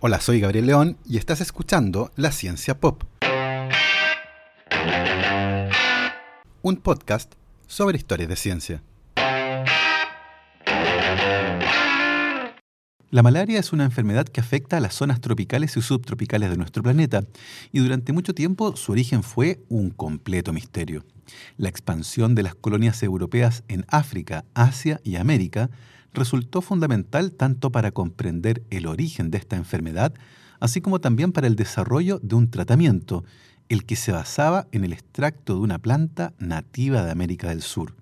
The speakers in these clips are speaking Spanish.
Hola, soy Gabriel León y estás escuchando La Ciencia Pop. Un podcast sobre historias de ciencia. La malaria es una enfermedad que afecta a las zonas tropicales y subtropicales de nuestro planeta, y durante mucho tiempo su origen fue un completo misterio. La expansión de las colonias europeas en África, Asia y América resultó fundamental tanto para comprender el origen de esta enfermedad, así como también para el desarrollo de un tratamiento, el que se basaba en el extracto de una planta nativa de América del Sur.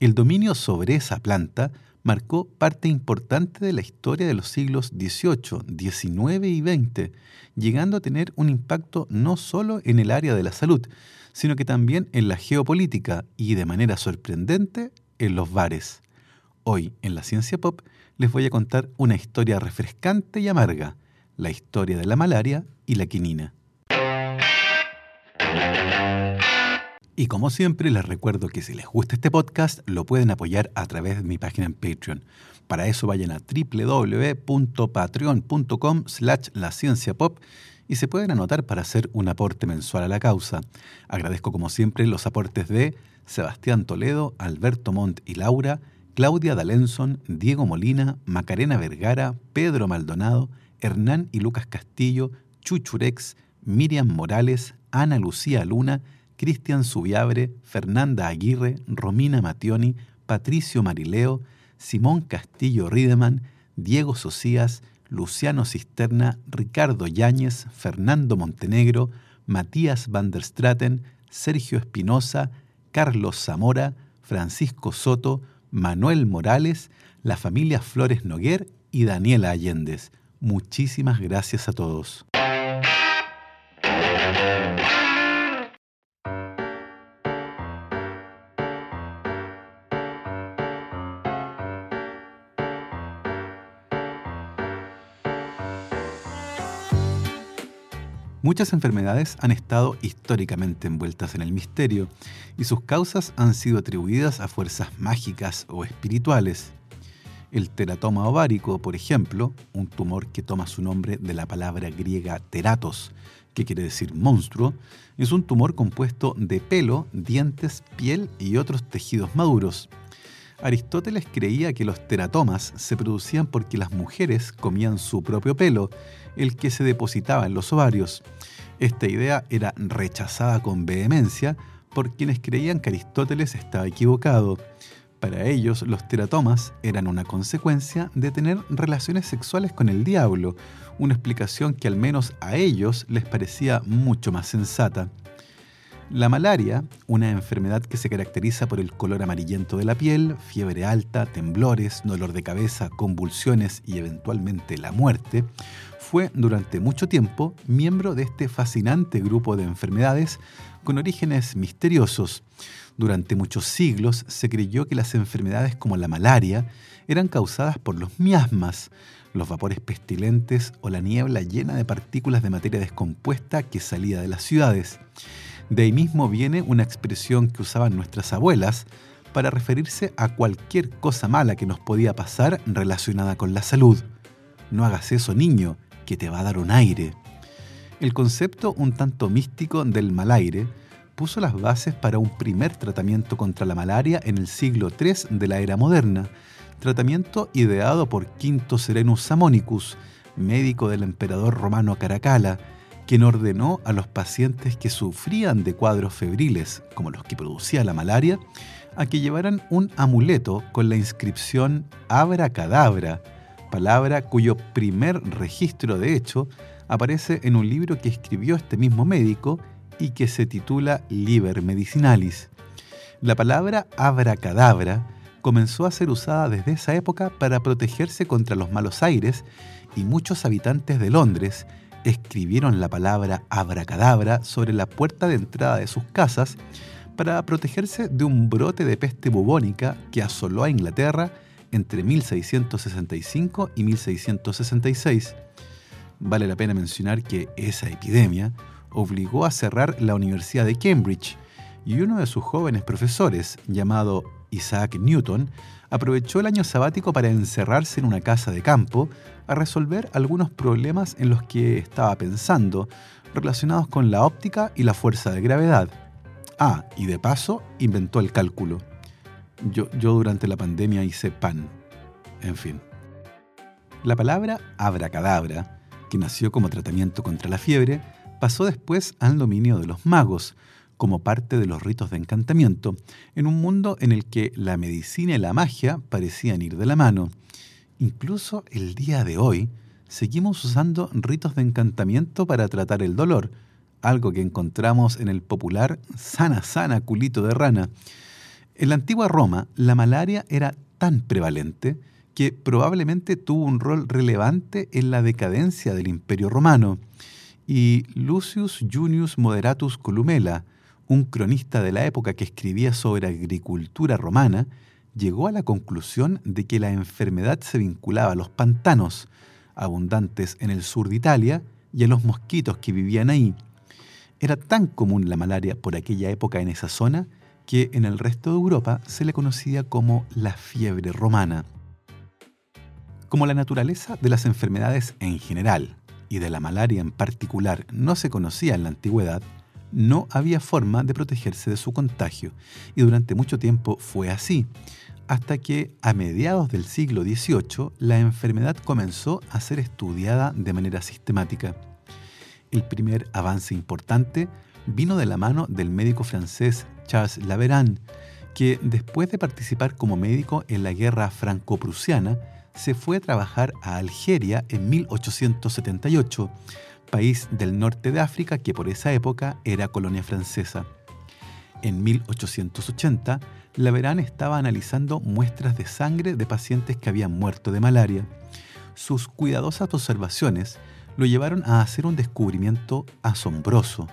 El dominio sobre esa planta marcó parte importante de la historia de los siglos XVIII, XIX y XX, llegando a tener un impacto no solo en el área de la salud, sino que también en la geopolítica y, de manera sorprendente, en los bares. Hoy, en la ciencia pop, les voy a contar una historia refrescante y amarga, la historia de la malaria y la quinina. Y como siempre, les recuerdo que si les gusta este podcast, lo pueden apoyar a través de mi página en Patreon. Para eso vayan a www.patreon.com slash la pop y se pueden anotar para hacer un aporte mensual a la causa. Agradezco como siempre los aportes de Sebastián Toledo, Alberto Montt y Laura, Claudia Dalenson, Diego Molina, Macarena Vergara, Pedro Maldonado, Hernán y Lucas Castillo, Chuchurex, Miriam Morales, Ana Lucía Luna, Cristian Subiabre, Fernanda Aguirre, Romina Mationi, Patricio Marileo, Simón Castillo Riedemann, Diego Socias, Luciano Cisterna, Ricardo Yáñez, Fernando Montenegro, Matías van der Straten, Sergio Espinosa, Carlos Zamora, Francisco Soto, Manuel Morales, la familia Flores Noguer y Daniela Allendez. Muchísimas gracias a todos. Muchas enfermedades han estado históricamente envueltas en el misterio y sus causas han sido atribuidas a fuerzas mágicas o espirituales. El teratoma ovárico, por ejemplo, un tumor que toma su nombre de la palabra griega teratos, que quiere decir monstruo, es un tumor compuesto de pelo, dientes, piel y otros tejidos maduros. Aristóteles creía que los teratomas se producían porque las mujeres comían su propio pelo, el que se depositaba en los ovarios. Esta idea era rechazada con vehemencia por quienes creían que Aristóteles estaba equivocado. Para ellos, los teratomas eran una consecuencia de tener relaciones sexuales con el diablo, una explicación que al menos a ellos les parecía mucho más sensata. La malaria, una enfermedad que se caracteriza por el color amarillento de la piel, fiebre alta, temblores, dolor de cabeza, convulsiones y eventualmente la muerte, fue durante mucho tiempo miembro de este fascinante grupo de enfermedades con orígenes misteriosos. Durante muchos siglos se creyó que las enfermedades como la malaria eran causadas por los miasmas, los vapores pestilentes o la niebla llena de partículas de materia descompuesta que salía de las ciudades. De ahí mismo viene una expresión que usaban nuestras abuelas para referirse a cualquier cosa mala que nos podía pasar relacionada con la salud. No hagas eso, niño, que te va a dar un aire. El concepto un tanto místico del malaire puso las bases para un primer tratamiento contra la malaria en el siglo III de la era moderna, tratamiento ideado por Quinto Serenus Samonicus, médico del emperador romano Caracalla, quien ordenó a los pacientes que sufrían de cuadros febriles, como los que producía la malaria, a que llevaran un amuleto con la inscripción Abra Cadabra, palabra cuyo primer registro de hecho aparece en un libro que escribió este mismo médico y que se titula Liber Medicinalis. La palabra abracadabra comenzó a ser usada desde esa época para protegerse contra los malos aires y muchos habitantes de Londres escribieron la palabra abracadabra sobre la puerta de entrada de sus casas para protegerse de un brote de peste bubónica que asoló a Inglaterra entre 1665 y 1666. Vale la pena mencionar que esa epidemia obligó a cerrar la Universidad de Cambridge y uno de sus jóvenes profesores, llamado Isaac Newton, aprovechó el año sabático para encerrarse en una casa de campo a resolver algunos problemas en los que estaba pensando, relacionados con la óptica y la fuerza de gravedad. Ah, y de paso inventó el cálculo. Yo, yo durante la pandemia hice pan. En fin. La palabra abracadabra, que nació como tratamiento contra la fiebre, pasó después al dominio de los magos, como parte de los ritos de encantamiento, en un mundo en el que la medicina y la magia parecían ir de la mano. Incluso el día de hoy, seguimos usando ritos de encantamiento para tratar el dolor, algo que encontramos en el popular sana sana culito de rana. En la antigua Roma, la malaria era tan prevalente que probablemente tuvo un rol relevante en la decadencia del Imperio Romano. Y Lucius Junius Moderatus Columella, un cronista de la época que escribía sobre agricultura romana, llegó a la conclusión de que la enfermedad se vinculaba a los pantanos, abundantes en el sur de Italia, y a los mosquitos que vivían ahí. Era tan común la malaria por aquella época en esa zona que en el resto de Europa se le conocía como la fiebre romana. Como la naturaleza de las enfermedades en general y de la malaria en particular no se conocía en la antigüedad, no había forma de protegerse de su contagio, y durante mucho tiempo fue así, hasta que a mediados del siglo XVIII la enfermedad comenzó a ser estudiada de manera sistemática. El primer avance importante vino de la mano del médico francés Charles Laveran, que después de participar como médico en la guerra franco-prusiana, se fue a trabajar a Algeria en 1878, país del norte de África que por esa época era colonia francesa. En 1880, Laverán estaba analizando muestras de sangre de pacientes que habían muerto de malaria. Sus cuidadosas observaciones lo llevaron a hacer un descubrimiento asombroso.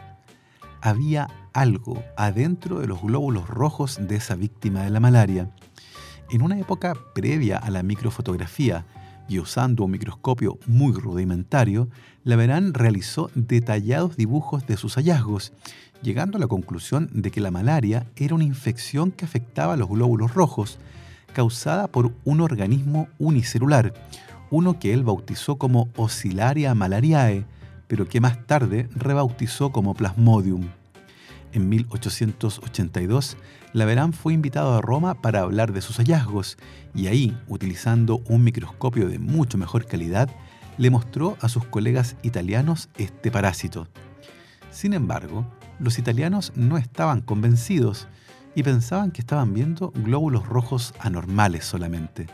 Había algo adentro de los glóbulos rojos de esa víctima de la malaria. En una época previa a la microfotografía y usando un microscopio muy rudimentario, Laverán realizó detallados dibujos de sus hallazgos, llegando a la conclusión de que la malaria era una infección que afectaba a los glóbulos rojos, causada por un organismo unicelular, uno que él bautizó como Oscillaria malariae, pero que más tarde rebautizó como Plasmodium. En 1882, Laverán fue invitado a Roma para hablar de sus hallazgos y ahí, utilizando un microscopio de mucho mejor calidad, le mostró a sus colegas italianos este parásito. Sin embargo, los italianos no estaban convencidos y pensaban que estaban viendo glóbulos rojos anormales solamente.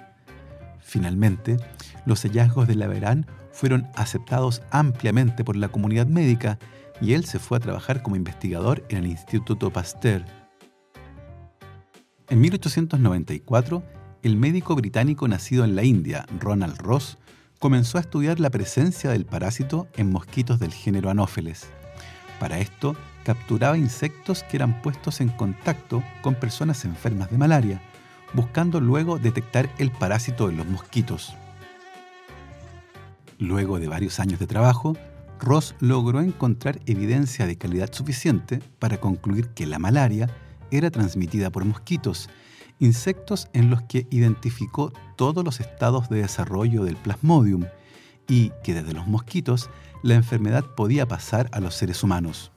Finalmente, los hallazgos de Laverán fueron aceptados ampliamente por la comunidad médica y él se fue a trabajar como investigador en el Instituto Pasteur. En 1894, el médico británico nacido en la India, Ronald Ross, comenzó a estudiar la presencia del parásito en mosquitos del género Anopheles. Para esto, capturaba insectos que eran puestos en contacto con personas enfermas de malaria, buscando luego detectar el parásito en los mosquitos. Luego de varios años de trabajo, Ross logró encontrar evidencia de calidad suficiente para concluir que la malaria era transmitida por mosquitos, insectos en los que identificó todos los estados de desarrollo del plasmodium y que desde los mosquitos la enfermedad podía pasar a los seres humanos.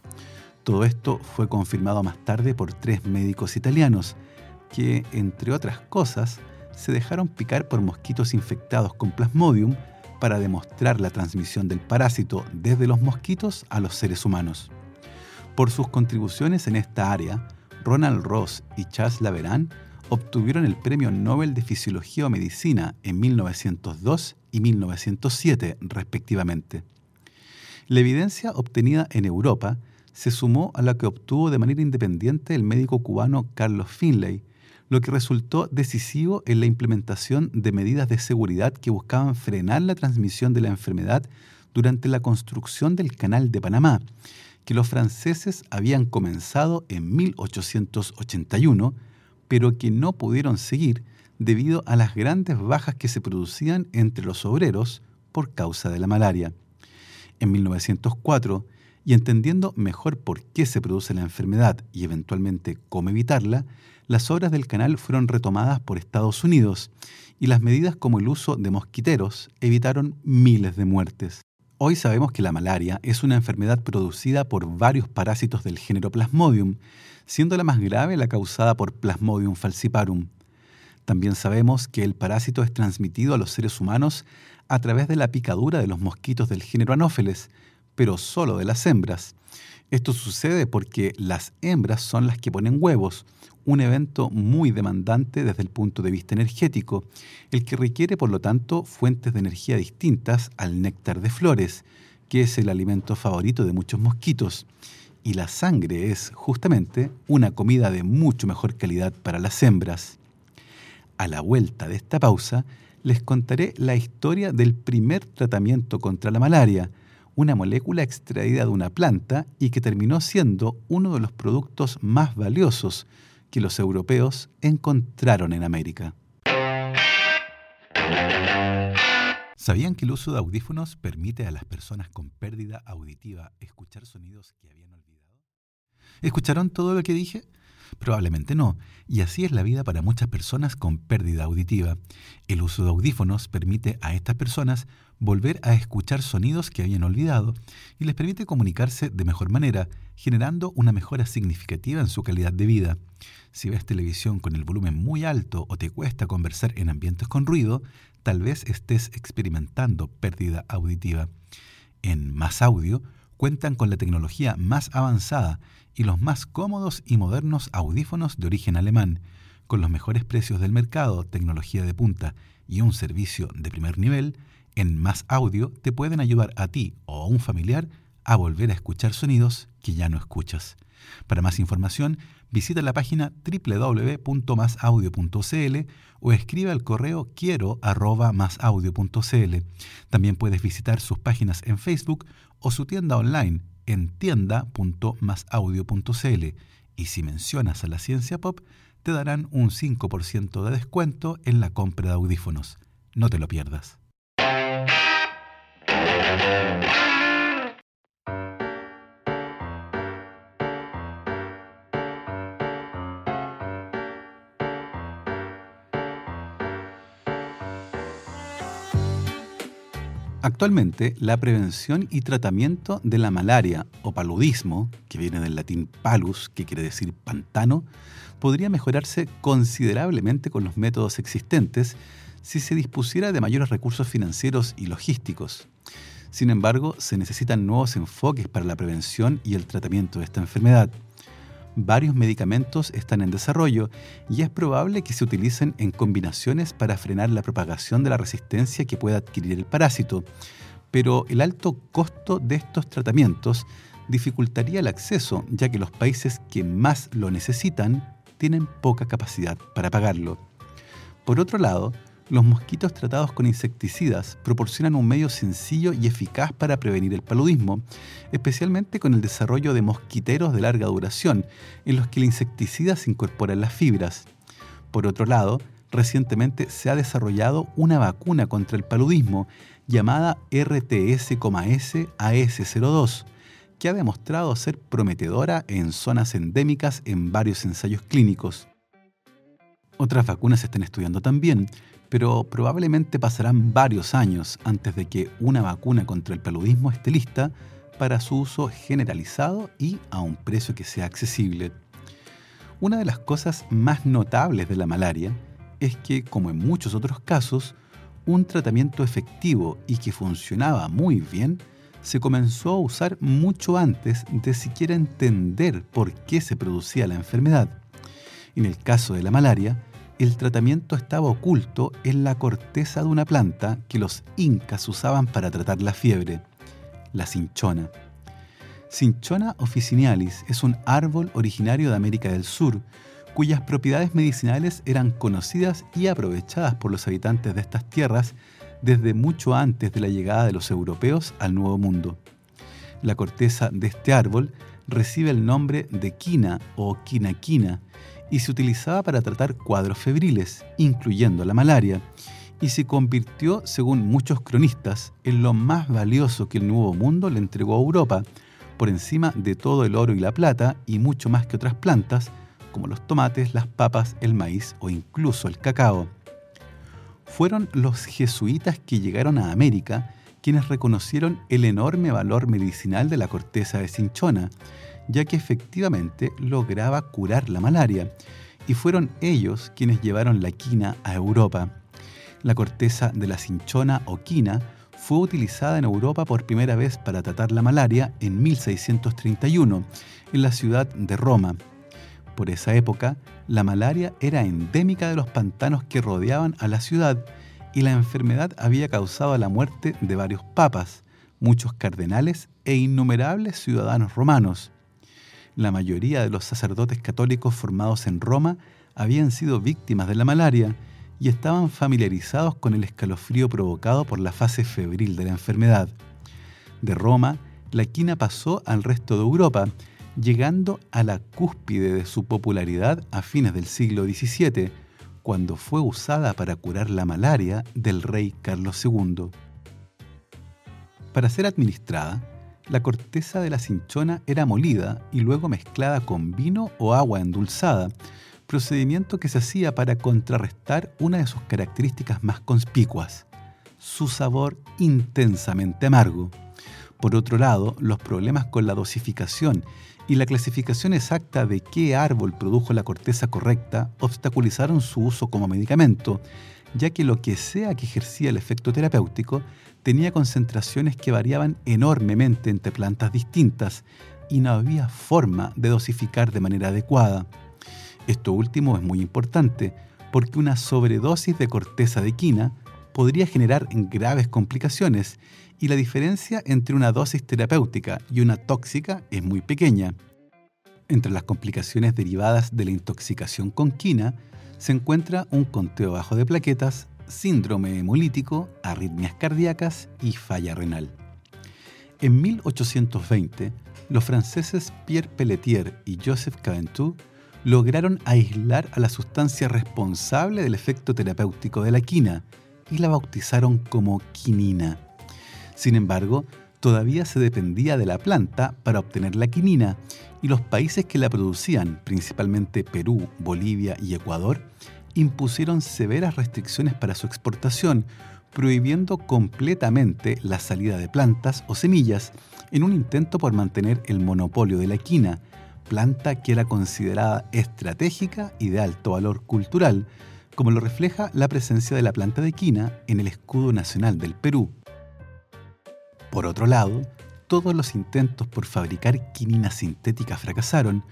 Todo esto fue confirmado más tarde por tres médicos italianos que, entre otras cosas, se dejaron picar por mosquitos infectados con plasmodium para demostrar la transmisión del parásito desde los mosquitos a los seres humanos. Por sus contribuciones en esta área, Ronald Ross y Charles Laveran obtuvieron el Premio Nobel de Fisiología o Medicina en 1902 y 1907, respectivamente. La evidencia obtenida en Europa se sumó a la que obtuvo de manera independiente el médico cubano Carlos Finlay, lo que resultó decisivo en la implementación de medidas de seguridad que buscaban frenar la transmisión de la enfermedad durante la construcción del Canal de Panamá, que los franceses habían comenzado en 1881, pero que no pudieron seguir debido a las grandes bajas que se producían entre los obreros por causa de la malaria. En 1904, y entendiendo mejor por qué se produce la enfermedad y eventualmente cómo evitarla, las obras del canal fueron retomadas por Estados Unidos y las medidas como el uso de mosquiteros evitaron miles de muertes. Hoy sabemos que la malaria es una enfermedad producida por varios parásitos del género Plasmodium, siendo la más grave la causada por Plasmodium falciparum. También sabemos que el parásito es transmitido a los seres humanos a través de la picadura de los mosquitos del género Anopheles, pero solo de las hembras. Esto sucede porque las hembras son las que ponen huevos, un evento muy demandante desde el punto de vista energético, el que requiere por lo tanto fuentes de energía distintas al néctar de flores, que es el alimento favorito de muchos mosquitos. Y la sangre es justamente una comida de mucho mejor calidad para las hembras. A la vuelta de esta pausa, les contaré la historia del primer tratamiento contra la malaria, una molécula extraída de una planta y que terminó siendo uno de los productos más valiosos que los europeos encontraron en América. ¿Sabían que el uso de audífonos permite a las personas con pérdida auditiva escuchar sonidos que habían olvidado? ¿Escucharon todo lo que dije? Probablemente no, y así es la vida para muchas personas con pérdida auditiva. El uso de audífonos permite a estas personas volver a escuchar sonidos que habían olvidado y les permite comunicarse de mejor manera, generando una mejora significativa en su calidad de vida. Si ves televisión con el volumen muy alto o te cuesta conversar en ambientes con ruido, tal vez estés experimentando pérdida auditiva. En Más Audio cuentan con la tecnología más avanzada y los más cómodos y modernos audífonos de origen alemán, con los mejores precios del mercado, tecnología de punta y un servicio de primer nivel, en Más Audio te pueden ayudar a ti o a un familiar a volver a escuchar sonidos que ya no escuchas. Para más información, visita la página www.masaudio.cl o escribe al correo quiero También puedes visitar sus páginas en Facebook o su tienda online en tienda.masaudio.cl y si mencionas a la ciencia pop, te darán un 5% de descuento en la compra de audífonos. No te lo pierdas. Actualmente, la prevención y tratamiento de la malaria o paludismo, que viene del latín palus, que quiere decir pantano, podría mejorarse considerablemente con los métodos existentes si se dispusiera de mayores recursos financieros y logísticos. Sin embargo, se necesitan nuevos enfoques para la prevención y el tratamiento de esta enfermedad varios medicamentos están en desarrollo y es probable que se utilicen en combinaciones para frenar la propagación de la resistencia que pueda adquirir el parásito, pero el alto costo de estos tratamientos dificultaría el acceso, ya que los países que más lo necesitan tienen poca capacidad para pagarlo. Por otro lado, los mosquitos tratados con insecticidas proporcionan un medio sencillo y eficaz para prevenir el paludismo, especialmente con el desarrollo de mosquiteros de larga duración, en los que el insecticida se incorpora en las fibras. Por otro lado, recientemente se ha desarrollado una vacuna contra el paludismo llamada RTS-S AS02, que ha demostrado ser prometedora en zonas endémicas en varios ensayos clínicos. Otras vacunas se están estudiando también, pero probablemente pasarán varios años antes de que una vacuna contra el paludismo esté lista para su uso generalizado y a un precio que sea accesible. Una de las cosas más notables de la malaria es que, como en muchos otros casos, un tratamiento efectivo y que funcionaba muy bien se comenzó a usar mucho antes de siquiera entender por qué se producía la enfermedad. En el caso de la malaria, el tratamiento estaba oculto en la corteza de una planta que los incas usaban para tratar la fiebre, la cinchona. Cinchona officinalis es un árbol originario de América del Sur, cuyas propiedades medicinales eran conocidas y aprovechadas por los habitantes de estas tierras desde mucho antes de la llegada de los europeos al Nuevo Mundo. La corteza de este árbol recibe el nombre de quina o quinaquina y se utilizaba para tratar cuadros febriles, incluyendo la malaria, y se convirtió, según muchos cronistas, en lo más valioso que el Nuevo Mundo le entregó a Europa, por encima de todo el oro y la plata y mucho más que otras plantas, como los tomates, las papas, el maíz o incluso el cacao. Fueron los jesuitas que llegaron a América quienes reconocieron el enorme valor medicinal de la corteza de cinchona, ya que efectivamente lograba curar la malaria, y fueron ellos quienes llevaron la quina a Europa. La corteza de la cinchona o quina fue utilizada en Europa por primera vez para tratar la malaria en 1631 en la ciudad de Roma. Por esa época, la malaria era endémica de los pantanos que rodeaban a la ciudad y la enfermedad había causado la muerte de varios papas, muchos cardenales e innumerables ciudadanos romanos. La mayoría de los sacerdotes católicos formados en Roma habían sido víctimas de la malaria y estaban familiarizados con el escalofrío provocado por la fase febril de la enfermedad. De Roma, la quina pasó al resto de Europa, llegando a la cúspide de su popularidad a fines del siglo XVII, cuando fue usada para curar la malaria del rey Carlos II. Para ser administrada, la corteza de la cinchona era molida y luego mezclada con vino o agua endulzada, procedimiento que se hacía para contrarrestar una de sus características más conspicuas, su sabor intensamente amargo. Por otro lado, los problemas con la dosificación y la clasificación exacta de qué árbol produjo la corteza correcta obstaculizaron su uso como medicamento, ya que lo que sea que ejercía el efecto terapéutico tenía concentraciones que variaban enormemente entre plantas distintas y no había forma de dosificar de manera adecuada. Esto último es muy importante porque una sobredosis de corteza de quina podría generar graves complicaciones y la diferencia entre una dosis terapéutica y una tóxica es muy pequeña. Entre las complicaciones derivadas de la intoxicación con quina se encuentra un conteo bajo de plaquetas, síndrome hemolítico, arritmias cardíacas y falla renal. En 1820, los franceses Pierre Pelletier y Joseph Caventou lograron aislar a la sustancia responsable del efecto terapéutico de la quina y la bautizaron como quinina. Sin embargo, todavía se dependía de la planta para obtener la quinina y los países que la producían, principalmente Perú, Bolivia y Ecuador, impusieron severas restricciones para su exportación, prohibiendo completamente la salida de plantas o semillas en un intento por mantener el monopolio de la quina, planta que era considerada estratégica y de alto valor cultural, como lo refleja la presencia de la planta de quina en el escudo nacional del Perú. Por otro lado, todos los intentos por fabricar quinina sintética fracasaron,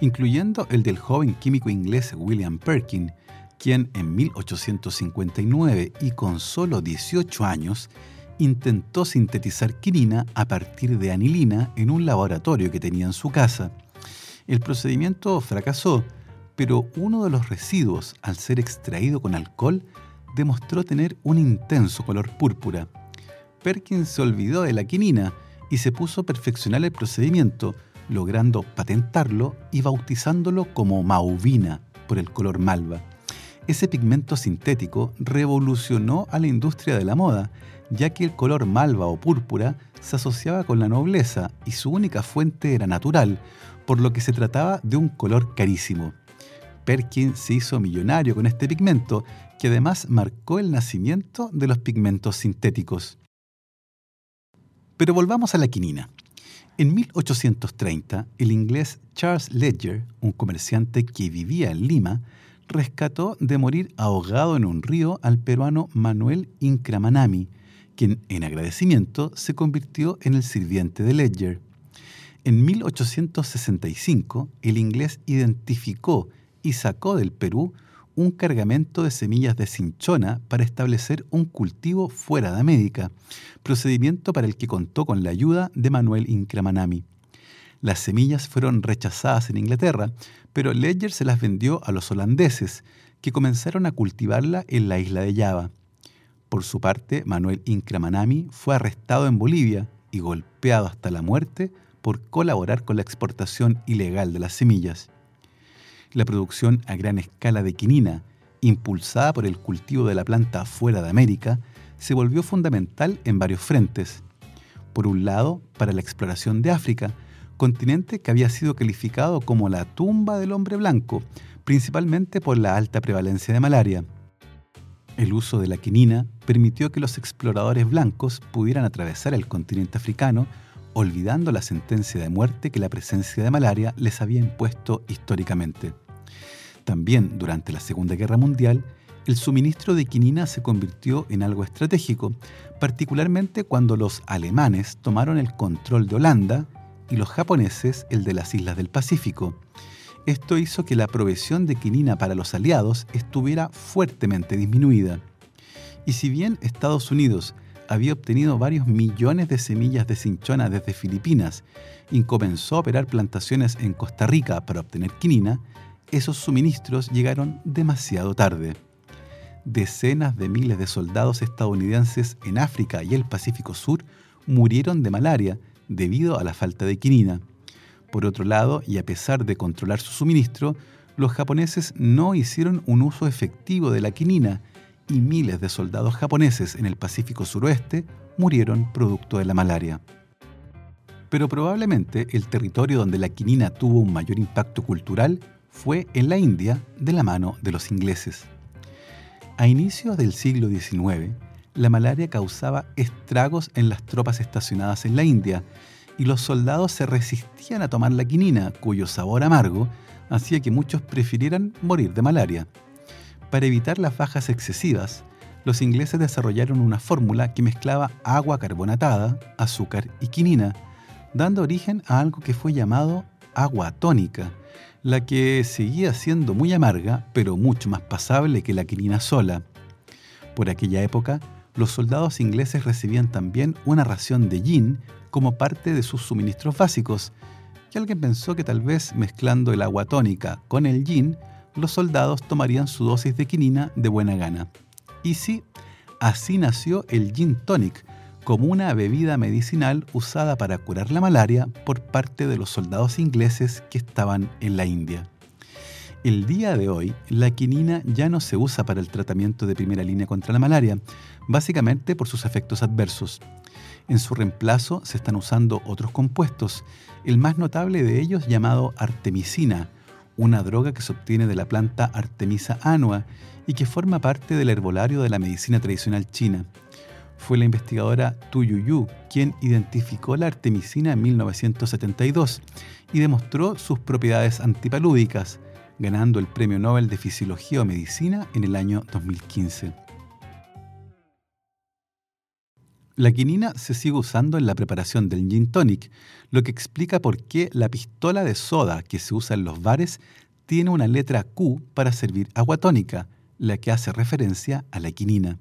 incluyendo el del joven químico inglés William Perkin, quien en 1859 y con solo 18 años intentó sintetizar quinina a partir de anilina en un laboratorio que tenía en su casa. El procedimiento fracasó, pero uno de los residuos, al ser extraído con alcohol, demostró tener un intenso color púrpura. Perkins se olvidó de la quinina y se puso a perfeccionar el procedimiento, logrando patentarlo y bautizándolo como mauvina por el color malva. Ese pigmento sintético revolucionó a la industria de la moda, ya que el color malva o púrpura se asociaba con la nobleza y su única fuente era natural, por lo que se trataba de un color carísimo. Perkin se hizo millonario con este pigmento, que además marcó el nacimiento de los pigmentos sintéticos. Pero volvamos a la quinina. En 1830, el inglés Charles Ledger, un comerciante que vivía en Lima, rescató de morir ahogado en un río al peruano Manuel Incramanami, quien en agradecimiento se convirtió en el sirviente de Ledger. En 1865, el inglés identificó y sacó del Perú un cargamento de semillas de cinchona para establecer un cultivo fuera de América, procedimiento para el que contó con la ayuda de Manuel Incramanami. Las semillas fueron rechazadas en Inglaterra, pero Ledger se las vendió a los holandeses, que comenzaron a cultivarla en la isla de Java. Por su parte, Manuel Incramanami fue arrestado en Bolivia y golpeado hasta la muerte por colaborar con la exportación ilegal de las semillas. La producción a gran escala de quinina, impulsada por el cultivo de la planta fuera de América, se volvió fundamental en varios frentes. Por un lado, para la exploración de África, continente que había sido calificado como la tumba del hombre blanco, principalmente por la alta prevalencia de malaria. El uso de la quinina permitió que los exploradores blancos pudieran atravesar el continente africano, olvidando la sentencia de muerte que la presencia de malaria les había impuesto históricamente. También durante la Segunda Guerra Mundial, el suministro de quinina se convirtió en algo estratégico, particularmente cuando los alemanes tomaron el control de Holanda y los japoneses el de las islas del Pacífico. Esto hizo que la provisión de quinina para los aliados estuviera fuertemente disminuida. Y si bien Estados Unidos había obtenido varios millones de semillas de cinchona desde Filipinas y comenzó a operar plantaciones en Costa Rica para obtener quinina, esos suministros llegaron demasiado tarde decenas de miles de soldados estadounidenses en África y el Pacífico Sur murieron de malaria debido a la falta de quinina. Por otro lado, y a pesar de controlar su suministro, los japoneses no hicieron un uso efectivo de la quinina y miles de soldados japoneses en el Pacífico Suroeste murieron producto de la malaria. Pero probablemente el territorio donde la quinina tuvo un mayor impacto cultural fue en la India de la mano de los ingleses. A inicios del siglo XIX, la malaria causaba estragos en las tropas estacionadas en la India y los soldados se resistían a tomar la quinina, cuyo sabor amargo hacía que muchos prefirieran morir de malaria. Para evitar las bajas excesivas, los ingleses desarrollaron una fórmula que mezclaba agua carbonatada, azúcar y quinina, dando origen a algo que fue llamado agua tónica, la que seguía siendo muy amarga, pero mucho más pasable que la quinina sola. Por aquella época, los soldados ingleses recibían también una ración de gin como parte de sus suministros básicos, y alguien pensó que tal vez mezclando el agua tónica con el gin, los soldados tomarían su dosis de quinina de buena gana. Y sí, así nació el gin tonic, como una bebida medicinal usada para curar la malaria por parte de los soldados ingleses que estaban en la India. El día de hoy, la quinina ya no se usa para el tratamiento de primera línea contra la malaria, básicamente por sus efectos adversos. En su reemplazo se están usando otros compuestos, el más notable de ellos llamado artemisina, una droga que se obtiene de la planta Artemisa annua y que forma parte del herbolario de la medicina tradicional china. Fue la investigadora Tu Yu quien identificó la artemisina en 1972 y demostró sus propiedades antipalúdicas, ganando el Premio Nobel de Fisiología o Medicina en el año 2015. La quinina se sigue usando en la preparación del gin tonic, lo que explica por qué la pistola de soda que se usa en los bares tiene una letra Q para servir agua tónica, la que hace referencia a la quinina.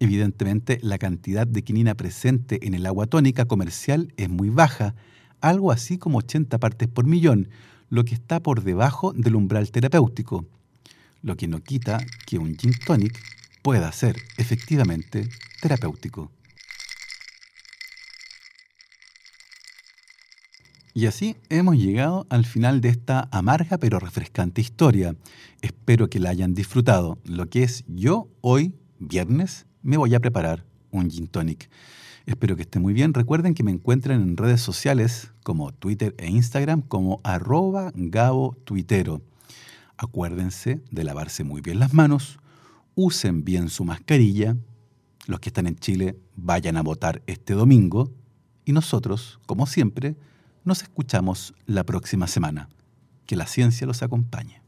Evidentemente, la cantidad de quinina presente en el agua tónica comercial es muy baja, algo así como 80 partes por millón, lo que está por debajo del umbral terapéutico, lo que no quita que un gin tonic pueda ser efectivamente terapéutico. Y así hemos llegado al final de esta amarga pero refrescante historia. Espero que la hayan disfrutado, lo que es yo hoy, viernes me voy a preparar un gin tonic. Espero que esté muy bien. Recuerden que me encuentran en redes sociales como Twitter e Instagram como arroba Gabo Tuitero. Acuérdense de lavarse muy bien las manos, usen bien su mascarilla. Los que están en Chile vayan a votar este domingo y nosotros, como siempre, nos escuchamos la próxima semana. Que la ciencia los acompañe.